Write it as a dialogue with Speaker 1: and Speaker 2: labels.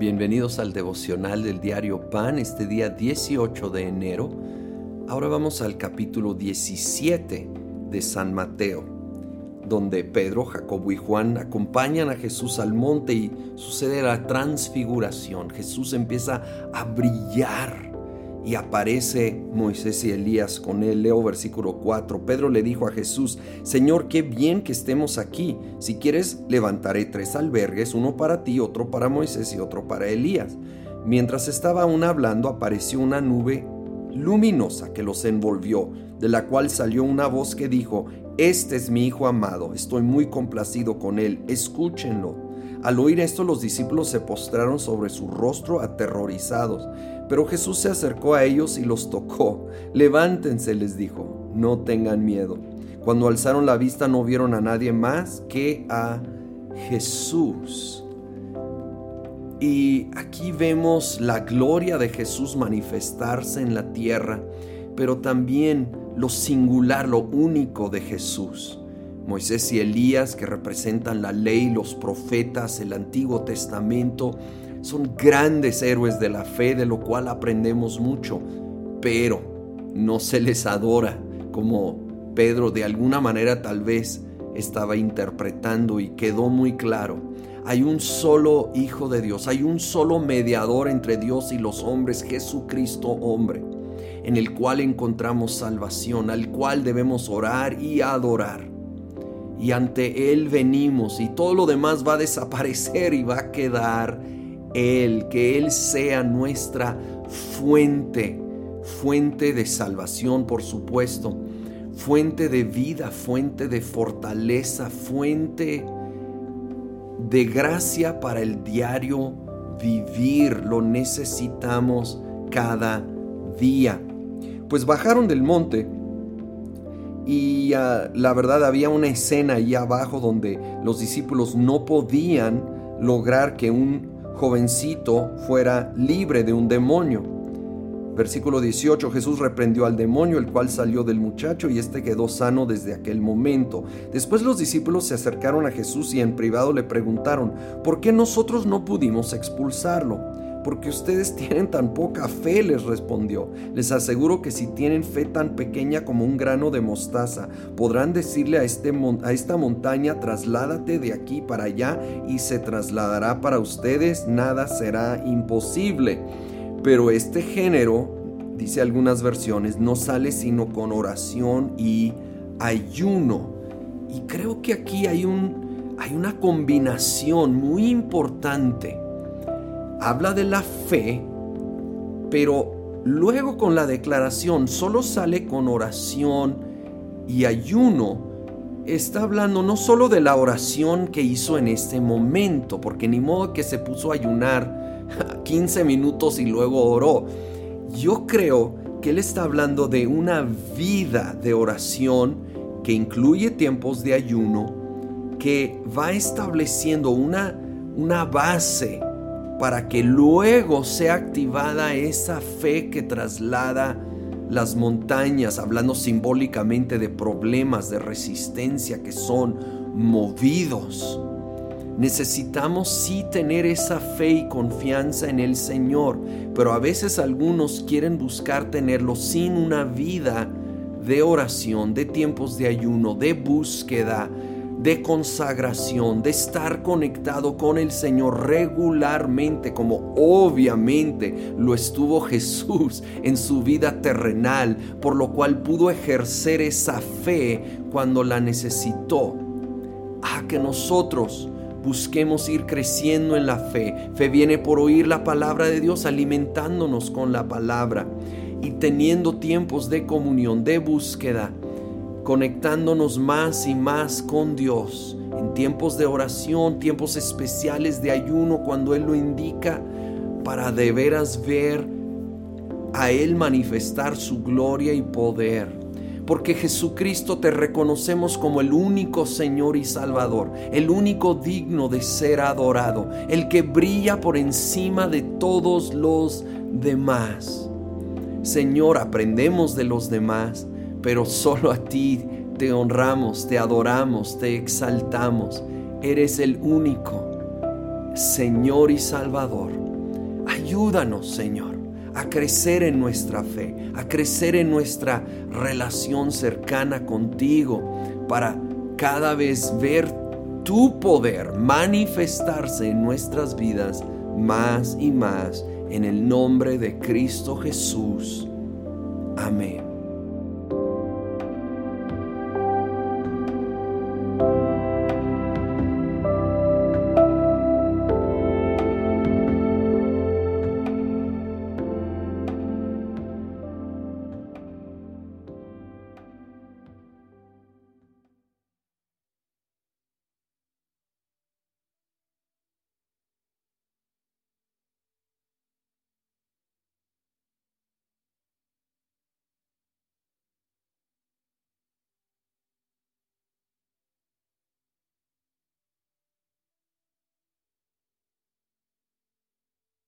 Speaker 1: Bienvenidos al devocional del diario Pan, este día 18 de enero. Ahora vamos al capítulo 17 de San Mateo, donde Pedro, Jacobo y Juan acompañan a Jesús al monte y sucede la transfiguración. Jesús empieza a brillar y aparece Moisés y Elías con él. Leo versículo 4. Pedro le dijo a Jesús, Señor, qué bien que estemos aquí. Si quieres, levantaré tres albergues, uno para ti, otro para Moisés y otro para Elías. Mientras estaba aún hablando, apareció una nube luminosa que los envolvió, de la cual salió una voz que dijo, Este es mi Hijo amado, estoy muy complacido con él, escúchenlo. Al oír esto los discípulos se postraron sobre su rostro aterrorizados, pero Jesús se acercó a ellos y los tocó. Levántense, les dijo, no tengan miedo. Cuando alzaron la vista no vieron a nadie más que a Jesús. Y aquí vemos la gloria de Jesús manifestarse en la tierra, pero también lo singular, lo único de Jesús. Moisés y Elías, que representan la ley, los profetas, el Antiguo Testamento, son grandes héroes de la fe, de lo cual aprendemos mucho, pero no se les adora como Pedro de alguna manera tal vez estaba interpretando y quedó muy claro. Hay un solo Hijo de Dios, hay un solo mediador entre Dios y los hombres, Jesucristo hombre, en el cual encontramos salvación, al cual debemos orar y adorar y ante Él venimos y todo lo demás va a desaparecer y va a quedar Él, que Él sea nuestra fuente, fuente de salvación por supuesto, fuente de vida, fuente de fortaleza, fuente de gracia para el diario vivir, lo necesitamos cada día. Pues bajaron del monte y ah, la verdad había una escena ahí abajo donde los discípulos no podían lograr que un jovencito fuera libre de un demonio. Versículo 18, Jesús reprendió al demonio, el cual salió del muchacho y éste quedó sano desde aquel momento. Después los discípulos se acercaron a Jesús y en privado le preguntaron, ¿por qué nosotros no pudimos expulsarlo? Porque ustedes tienen tan poca fe, les respondió. Les aseguro que si tienen fe tan pequeña como un grano de mostaza, podrán decirle a, este, a esta montaña, trasládate de aquí para allá y se trasladará para ustedes, nada será imposible. Pero este género, dice algunas versiones, no sale sino con oración y ayuno. Y creo que aquí hay una combinación muy importante habla de la fe, pero luego con la declaración solo sale con oración y ayuno. Está hablando no solo de la oración que hizo en este momento, porque ni modo que se puso a ayunar 15 minutos y luego oró. Yo creo que él está hablando de una vida de oración que incluye tiempos de ayuno, que va estableciendo una, una base para que luego sea activada esa fe que traslada las montañas, hablando simbólicamente de problemas de resistencia que son movidos. Necesitamos sí tener esa fe y confianza en el Señor, pero a veces algunos quieren buscar tenerlo sin una vida de oración, de tiempos de ayuno, de búsqueda, de consagración, de estar conectado con el Señor regularmente, como obviamente lo estuvo Jesús en su vida terrenal, por lo cual pudo ejercer esa fe cuando la necesitó. A que nosotros busquemos ir creciendo en la fe. Fe viene por oír la palabra de Dios, alimentándonos con la palabra y teniendo tiempos de comunión, de búsqueda conectándonos más y más con Dios en tiempos de oración, tiempos especiales de ayuno, cuando Él lo indica, para de veras ver a Él manifestar su gloria y poder. Porque Jesucristo te reconocemos como el único Señor y Salvador, el único digno de ser adorado, el que brilla por encima de todos los demás. Señor, aprendemos de los demás, pero solo a ti te honramos, te adoramos, te exaltamos. Eres el único Señor y Salvador. Ayúdanos, Señor, a crecer en nuestra fe, a crecer en nuestra relación cercana contigo, para cada vez ver tu poder manifestarse en nuestras vidas más y más en el nombre de Cristo Jesús. Amén.